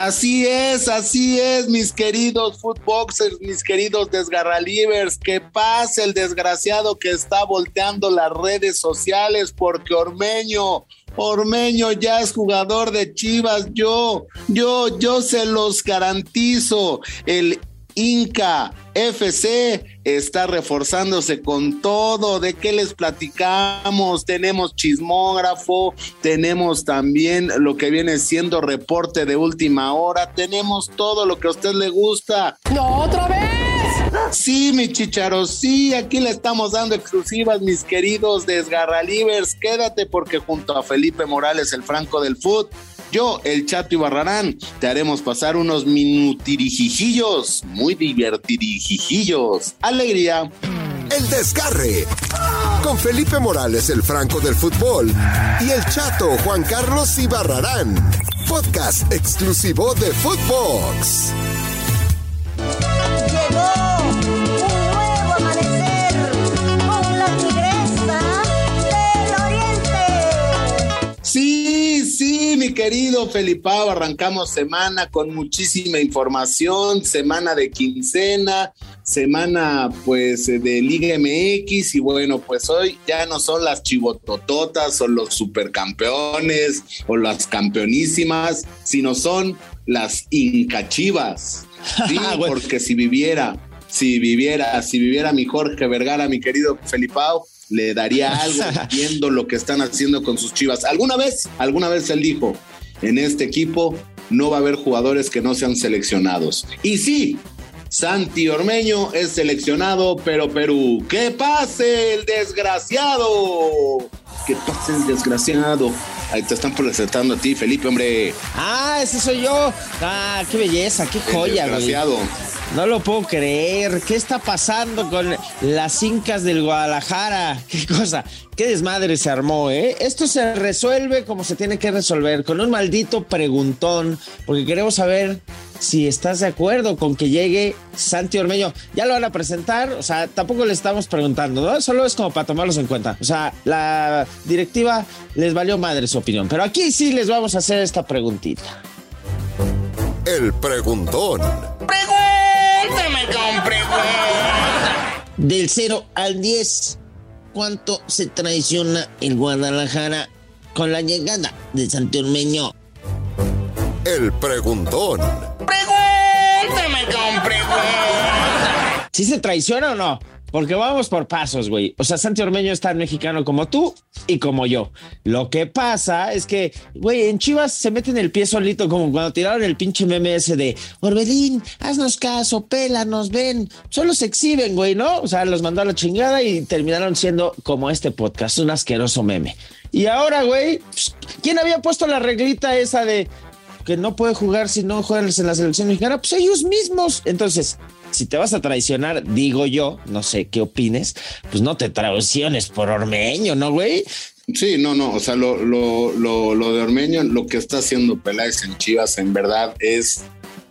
Así es, así es, mis queridos footboxers, mis queridos desgarralivers. Que pase el desgraciado que está volteando las redes sociales porque Ormeño, Ormeño ya es jugador de Chivas. Yo, yo, yo se los garantizo. El Inca FC está reforzándose con todo. ¿De qué les platicamos? Tenemos chismógrafo, tenemos también lo que viene siendo reporte de última hora, tenemos todo lo que a usted le gusta. ¡No, otra vez! Sí, mi chicharo, sí, aquí le estamos dando exclusivas, mis queridos desgarralivers. Quédate porque junto a Felipe Morales, el Franco del Foot, yo, el Chato y Barrarán, te haremos pasar unos minutirijillos, muy divertidijillos. Alegría. El desgarre. Con Felipe Morales, el Franco del Fútbol. Y el Chato Juan Carlos Ibarrarán. Podcast exclusivo de Footbox. Mi querido Felipao, arrancamos semana con muchísima información, semana de quincena, semana pues de Liga MX y bueno, pues hoy ya no son las chivotototas o los supercampeones o las campeonísimas, sino son las incachivas. Sí, porque si viviera, si viviera, si viviera mi Jorge Vergara, mi querido Felipao, le daría algo viendo lo que están haciendo con sus chivas. Alguna vez, alguna vez él dijo, en este equipo no va a haber jugadores que no sean seleccionados. Y sí, Santi Ormeño es seleccionado, pero Perú, ¡que pase el desgraciado! ¡Que pase el desgraciado! Ahí te están presentando a ti, Felipe, hombre. Ah, ese soy yo. Ah, qué belleza, qué El joya, güey. No lo puedo creer. ¿Qué está pasando con las incas del Guadalajara? Qué cosa, qué desmadre se armó, ¿eh? Esto se resuelve como se tiene que resolver, con un maldito preguntón, porque queremos saber si estás de acuerdo con que llegue Santi Ormeño. Ya lo van a presentar, o sea, tampoco le estamos preguntando, ¿no? Solo es como para tomarlos en cuenta. O sea, la directiva les valió madre su opinión, pero aquí sí les vamos a hacer esta preguntita. El preguntón. Del 0 al 10, ¿cuánto se traiciona el Guadalajara con la llegada de Santi Ormeño? El preguntón. Pregúntame con preguntas. ¿Sí se traiciona o no? Porque vamos por pasos, güey. O sea, Santi Ormeño es tan mexicano como tú y como yo. Lo que pasa es que, güey, en Chivas se meten el pie solito, como cuando tiraron el pinche meme ese de Orbelín, haznos caso, pélanos, ven. Solo se exhiben, güey, ¿no? O sea, los mandó a la chingada y terminaron siendo como este podcast, un asqueroso meme. Y ahora, güey, pues, ¿quién había puesto la reglita esa de que no puede jugar si no juegas en la selección mexicana? Pues ellos mismos. Entonces, si te vas a traicionar, digo yo, no sé qué opines, pues no te traiciones por Ormeño, ¿no, güey? Sí, no, no, o sea, lo, lo, lo, lo de Ormeño, lo que está haciendo Peláez en Chivas, en verdad, es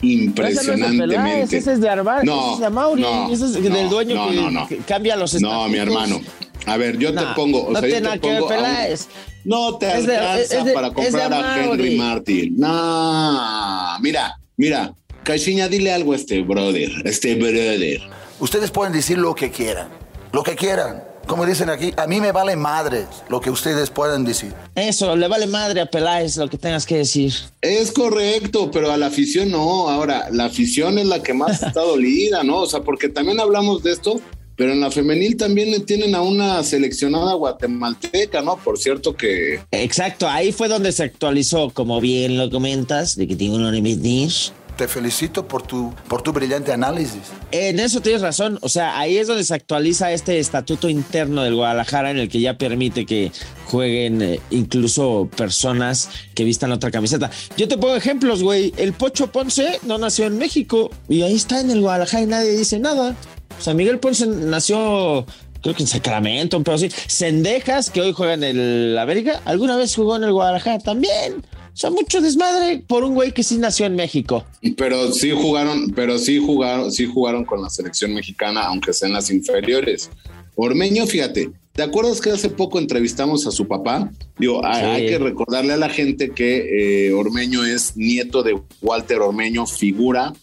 impresionantemente. Ese es de Arbar, No, ese es de Amaury, no, ese es no, del dueño no, que, no, no. que cambia los No, mi estatutos. hermano. A ver, yo No, te pongo, o no sea, tiene yo nada te que ver pongo a un- Peláez. No te Es de- alcanza es de- para comprar a. Henry Martin. No, mira, mira, Caixinha, dile algo a este brother, a este brother. Ustedes pueden decir lo que quieran, lo que quieran. Como dicen aquí, a mí me vale madres lo que ustedes puedan decir. Eso, le vale madre a Peláez lo que tengas que decir. Es correcto, pero a la afición no. Ahora, la afición es la que más está dolida, ¿no? O sea, porque también hablamos de esto, pero en la femenil también le tienen a una seleccionada guatemalteca, ¿no? Por cierto que Exacto, ahí fue donde se actualizó, como bien lo comentas, de que una repetir. Te felicito por tu, por tu brillante análisis. En eso tienes razón. O sea, ahí es donde se actualiza este estatuto interno del Guadalajara en el que ya permite que jueguen eh, incluso personas que vistan otra camiseta. Yo te pongo ejemplos, güey. El Pocho Ponce no nació en México y ahí está en el Guadalajara y nadie dice nada. O sea, Miguel Ponce nació, creo que en Sacramento, pero sí. Sendejas, que hoy juega en el América, alguna vez jugó en el Guadalajara también. O sea, mucho desmadre por un güey que sí nació en México. Pero sí jugaron, pero sí jugaron, sí jugaron con la selección mexicana, aunque sea en las inferiores. Ormeño, fíjate, ¿te acuerdas que hace poco entrevistamos a su papá? Digo, hay, Sí. hay que recordarle a la gente que eh, Ormeño es nieto de Walter Ormeño, figura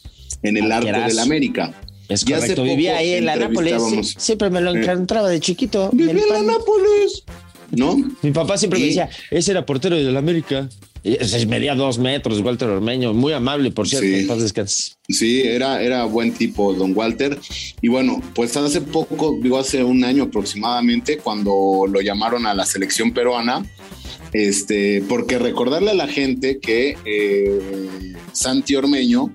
en el arco Arquerazo. del América. Es Y correcto, vivía ahí en la Nápoles. sí, siempre me lo Eh. encontraba de chiquito. Vivía en la. Nápoles, ¿no? Mi papá siempre me decía, ese era portero del América. Medía dos metros, Walter Ormeño, muy amable, por cierto. Sí. Sí, era, era buen tipo, don Walter. Y bueno, pues hace poco, digo, hace un año aproximadamente, cuando lo llamaron a la selección peruana, este, porque recordarle a la gente que eh, Santi Ormeño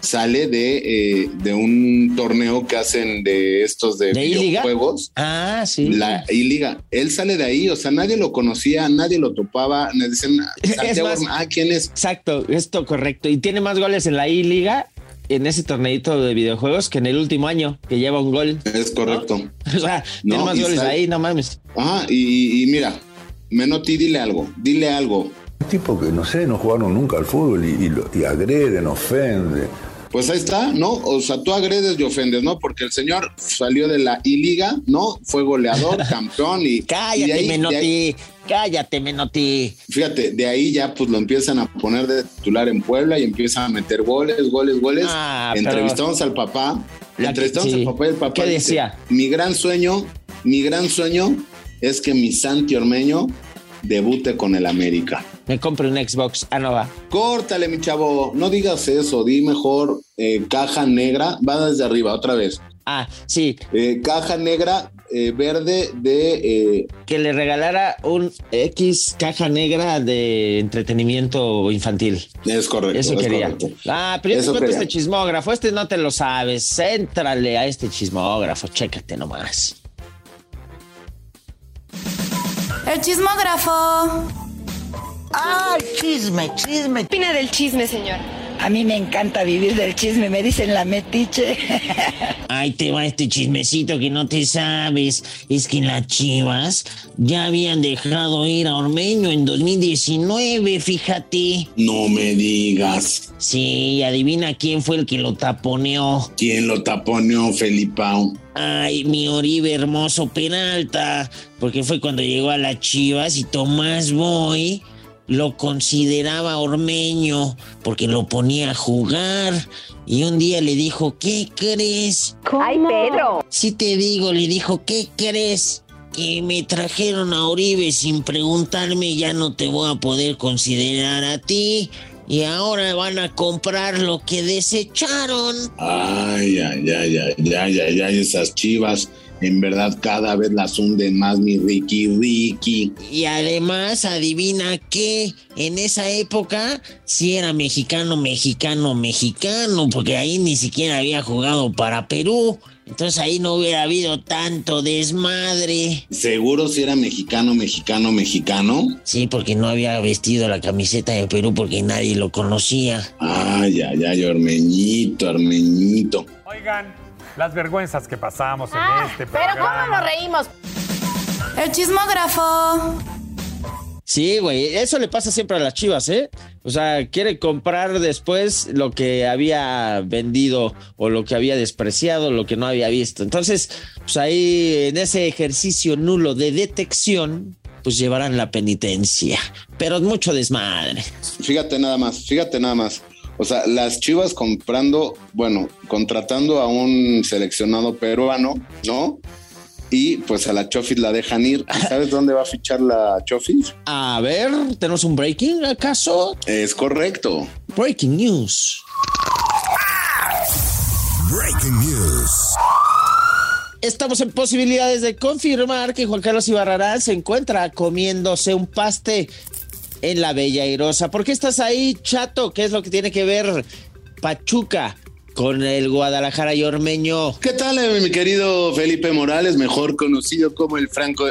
sale de, eh, de un torneo que hacen de estos de, ¿De I-Liga? videojuegos. Ah, sí. La I-Liga, él sale de ahí, o sea, nadie lo conocía, nadie lo topaba, me dicen, más- Orme- ah, ¿quién es? Exacto, esto correcto. Y tiene más goles en la I-Liga, en ese torneito de videojuegos, que en el último año, que lleva un gol. Es correcto. O sea, No, tiene más goles sale- ahí, no mames. Ajá, y, y mira, Menotti, dile algo, dile algo. Tipo que no sé, no jugaron nunca al fútbol y, y lo- y agreden, ofenden. Pues ahí está, ¿no? O sea, tú agredes y ofendes, ¿no? Porque el señor salió de la I-Liga, ¿no? Fue goleador, campeón y... y Cállate, ahí- de Menotti. ahí- Cállate, Menotti. fíjate, de ahí ya pues lo empiezan a poner de titular en Puebla y empiezan a meter goles, goles, goles. Ah, pero- Entrevistamos al papá, entrevistamos sí. al papá y el papá ¿Qué dice, decía? mi gran sueño, mi gran sueño es que mi Santi Ormeño debute con el América. Me compre un Xbox. Ah, no va. Córtale, mi chavo, no digas eso, di mejor eh, caja negra, va desde arriba otra vez. Ah, sí, Eh, caja negra eh, verde de... que le regalara un X caja negra de entretenimiento infantil. es correcto. Eso es quería. correcto. Ah, pero yo te cuento este chismógrafo. Este no te lo sabes. Éntrale a este chismógrafo. Chécate nomás. El chismógrafo. ¡Ay, chisme, chisme! ¿Qué opina del chisme, señor? A mí me encanta vivir del chisme, me dicen la metiche. Ahí te va este chismecito que no te sabes. Es que las chivas ya habían dejado ir a Ormeño en 2019, fíjate. No me digas Sí, adivina quién fue el que lo taponeó. quién lo taponeó, Felipao. Ay, mi Oribe hermoso Peralta, porque fue cuando llegó a las Chivas y Tomás Boy lo consideraba ormeño porque lo ponía a jugar y un día le dijo, ¿qué crees? ¡Ay, Pedro! Si te digo, le dijo, ¿qué crees? Que me trajeron a Oribe sin preguntarme, ya no te voy a poder considerar a ti. Y ahora van a comprar lo que desecharon. Ay, ay, ay, ay, ay, ay, ay, esas chivas. En verdad, cada vez las hunden más, mi Ricky, Ricky. Y además, adivina qué, en esa época sí era mexicano, mexicano, mexicano, porque ahí ni siquiera había jugado para Perú. Entonces ahí no hubiera habido tanto desmadre. Seguro si era mexicano, mexicano, mexicano. Sí, porque no había vestido la camiseta de Perú porque nadie lo conocía. Ay, ay, ay, Ormeñito, Ormeñito. Oigan, las vergüenzas que pasamos en Ah, este pero programa. ¿cómo nos reímos? El chismógrafo. Sí, güey, eso le pasa siempre a las chivas, ¿eh? O sea, quiere comprar después lo que había vendido o lo que había despreciado, lo que no había visto. Entonces, pues ahí en ese ejercicio nulo de detección, pues llevarán la penitencia. Pero mucho desmadre. Fíjate nada más, fíjate nada más. O sea, las chivas comprando, bueno, contratando a un seleccionado peruano, ¿no? Y pues a la Chofis la dejan ir. ¿Y ¿Sabes dónde va a fichar la Chofis? A ver, ¿tenemos un breaking acaso? Es correcto. Breaking news. Breaking news. Estamos en posibilidades de confirmar que Juan Carlos Ibarrarán se encuentra comiéndose un paste en la Bella Airosa. ¿Por qué estás ahí, chato? ¿Qué es lo que tiene que ver Pachuca con el Guadalajara y Ormeño? ¿Qué tal, eh, mi querido Felipe Morales, mejor conocido como el Franco?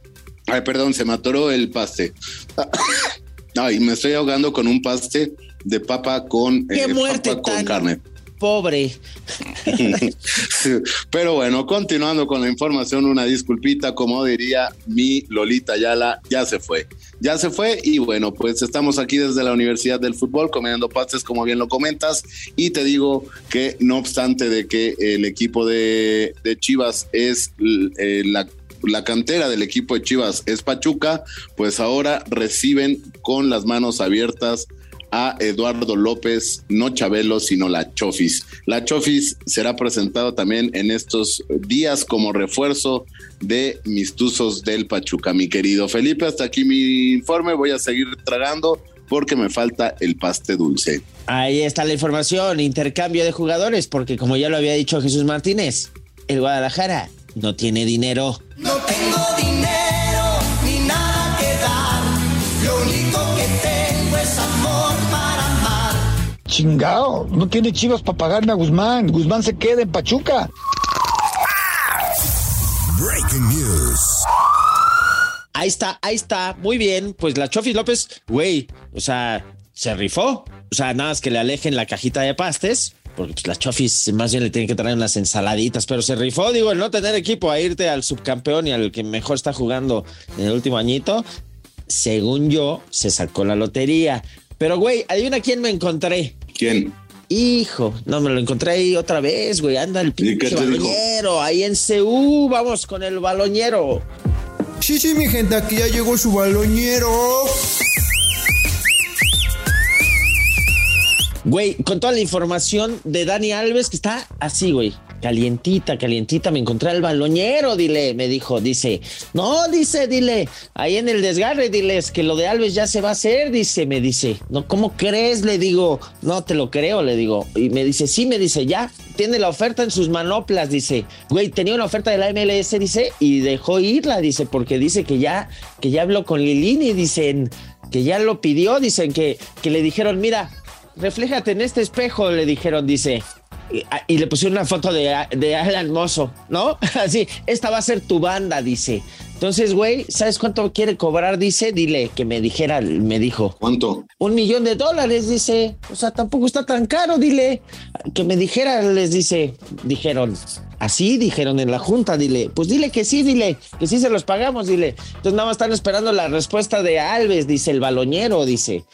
Ay, perdón, se me atoró el paste. Ay, me estoy ahogando con un paste de papa con, ¡Qué eh, muerte papa con carne. Pobre! Pero bueno, continuando con la información, una disculpita, como diría mi Lolita Yala, ya se fue. ya se fue y bueno, pues estamos aquí desde la Universidad del Fútbol comiendo pastes como bien lo comentas y te digo que no obstante de que el equipo de, Chivas es eh, la cantera del equipo de Chivas es Pachuca, pues ahora reciben con las manos abiertas a Eduardo López, no Chabelo, sino la Chofis. La Chofis será presentado también en estos días como refuerzo de mis tuzos del Pachuca, mi querido Felipe. Hasta aquí mi informe, voy a seguir tragando porque me falta el paste dulce. Ahí está la información, intercambio de jugadores, porque como ya lo había dicho Jesús Martínez, el Guadalajara no tiene dinero. No tengo dinero Chingao, no tiene chivas para pagarme a Guzmán. Guzmán se queda en Pachuca. Breaking news. Ahí está, ahí está. Muy bien. Pues la Chofis López, güey, o sea, se rifó. O sea, nada más que le alejen la cajita de pastes porque pues, las Chofis más bien le tienen que traer unas ensaladitas, pero se rifó, digo, el no tener equipo a irte al subcampeón y al que mejor está jugando en el último añito, según yo, se sacó la lotería. Pero, güey, adivina quién me encontré. ¿Quién? Hijo, no me lo encontré ahí otra vez, güey. Anda el pinche baloñero, ahí en CU, vamos con el baloñero. Sí, sí, mi gente, aquí ya llegó su baloñero. Güey, con toda la información de Dani Alves, que está así, güey. Calientita, calientita, me encontré al baloñero, dile, me dijo, dice, no, dice, dile, ahí en el desgarre, diles que lo de Alves ya se va a hacer, dice, me dice, no, ¿cómo crees? Le digo, no te lo creo, le digo, y me dice, sí, me dice, ya, tiene la oferta en sus manoplas, dice, güey, tenía una oferta de la MLS, dice, y dejó irla, dice, porque dice que ya, que ya habló con Lilini, dicen, que ya lo pidió, dicen que, que le dijeron, mira, refléjate en este espejo, le dijeron, dice. Y, le pusieron una foto de, de Alan Mozo, ¿no? Así, esta va a ser tu banda, dice. Entonces, güey, ¿sabes cuánto quiere cobrar? Dice, dile que me dijera, me dijo. ¿Cuánto? Un millón de dólares, dice. O sea, tampoco está tan caro, dile. Que me dijera, les dice. Dijeron, así dijeron en la junta, dile. Pues dile que sí, dile. Que sí se los pagamos, dile. Entonces nada más están esperando la respuesta de Alves, dice el baloñero, dice.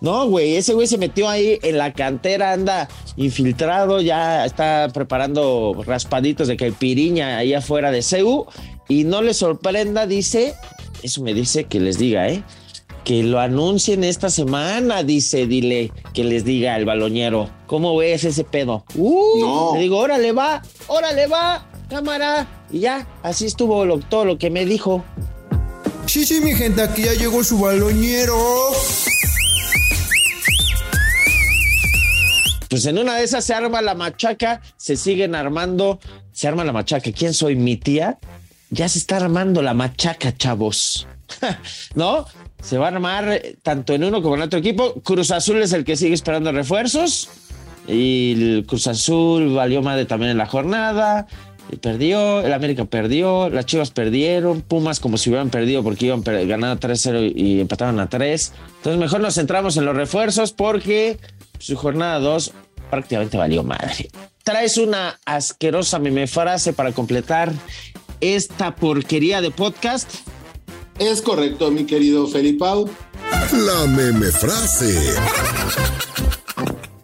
No, güey, ese güey se metió ahí en la cantera, anda infiltrado, ya está preparando raspaditos de que piriña ahí afuera de CEU y no le sorprenda, dice, eso me dice que les diga, ¿eh? Que lo anuncien esta semana, dice, dile que les diga el baloñero. ¿Cómo ves ese pedo? Uh, no. Le digo, órale va, órale va, cámara. Y ya, así estuvo lo, todo lo que me dijo. Sí, sí, mi gente, aquí ya llegó su baloñero. Pues en una de esas se arma la machaca, se siguen armando, se arma la machaca. ¿Quién soy? ¿Mi tía? Ya se está armando la machaca, chavos. ¿No? Se va a armar eh, tanto en uno como en otro equipo. Cruz Azul es el que sigue esperando refuerzos. Y el Cruz Azul valió madre también en la jornada. Y perdió, el América perdió, las Chivas perdieron, Pumas como si hubieran perdido porque iban ganando 3-0 y empataron a 3. Entonces mejor nos centramos en los refuerzos porque su jornada 2 prácticamente valió madre. Traes una asquerosa meme frase para completar esta porquería de podcast. Es correcto, mi querido Felipao. La meme frase.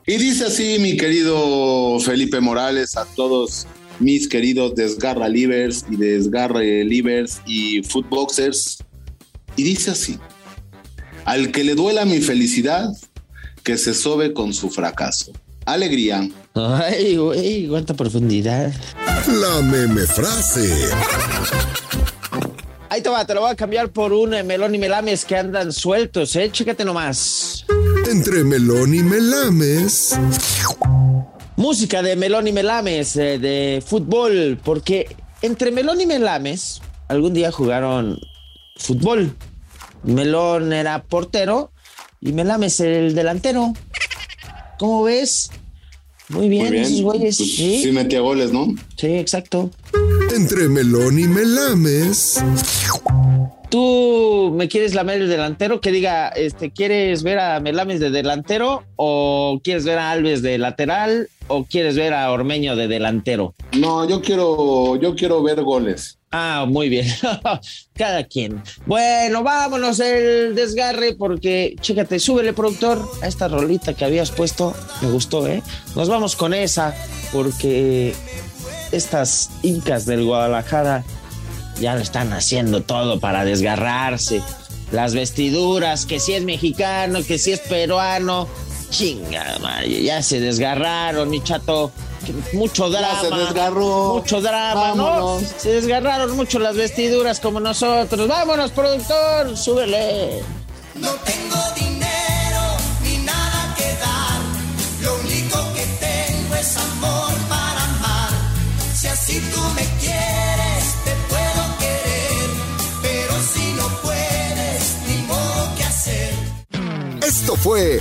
Y dice así, mi querido Felipe Morales, a todos mis queridos Desgarra Livers y Desgarre Livers y Footboxers. Y dice así: Al que le duela mi felicidad, que se sobe con su fracaso. Alegría. Ay, güey, cuánta profundidad. La meme frase. Ahí te va, te lo voy a cambiar por un eh, melón y melames que andan sueltos, ¿eh? Chécate nomás. Entre melón y melames. Música de melón y melames, eh, de fútbol, porque entre melón y melames algún día jugaron fútbol. Melón era portero y Melames el delantero. ¿Cómo ves? Muy bien, Muy bien. esos güeyes. Pues sí. sí metía goles, ¿no? Sí, exacto. Entre melón y melames. ¿Tú me quieres lamer el delantero? Que diga, este, ¿quieres ver a Melames de delantero? ¿O quieres ver a Alves de lateral? ¿O quieres ver a Ormeño de delantero? No, yo quiero, yo quiero ver goles. Ah, muy bien. Cada quien. Bueno, vámonos el desgarre porque, chécate, súbele, productor, a esta rolita que habías puesto. Me gustó, ¿eh? Nos vamos con esa porque estas incas del Guadalajara ya lo están haciendo todo para desgarrarse. Las vestiduras, que si es mexicano, que si es peruano. Chinga, ya se desgarraron, mi chato. Mucho drama. se desgarró. Mucho drama. Se desgarraron mucho las vestiduras como nosotros. Vámonos, productor, súbele. No tengo dinero ni nada que dar. Lo único que tengo es amor para amar. Si así tú me quieres, te puedo querer. Pero si no puedes, ni modo que hacer. Esto fue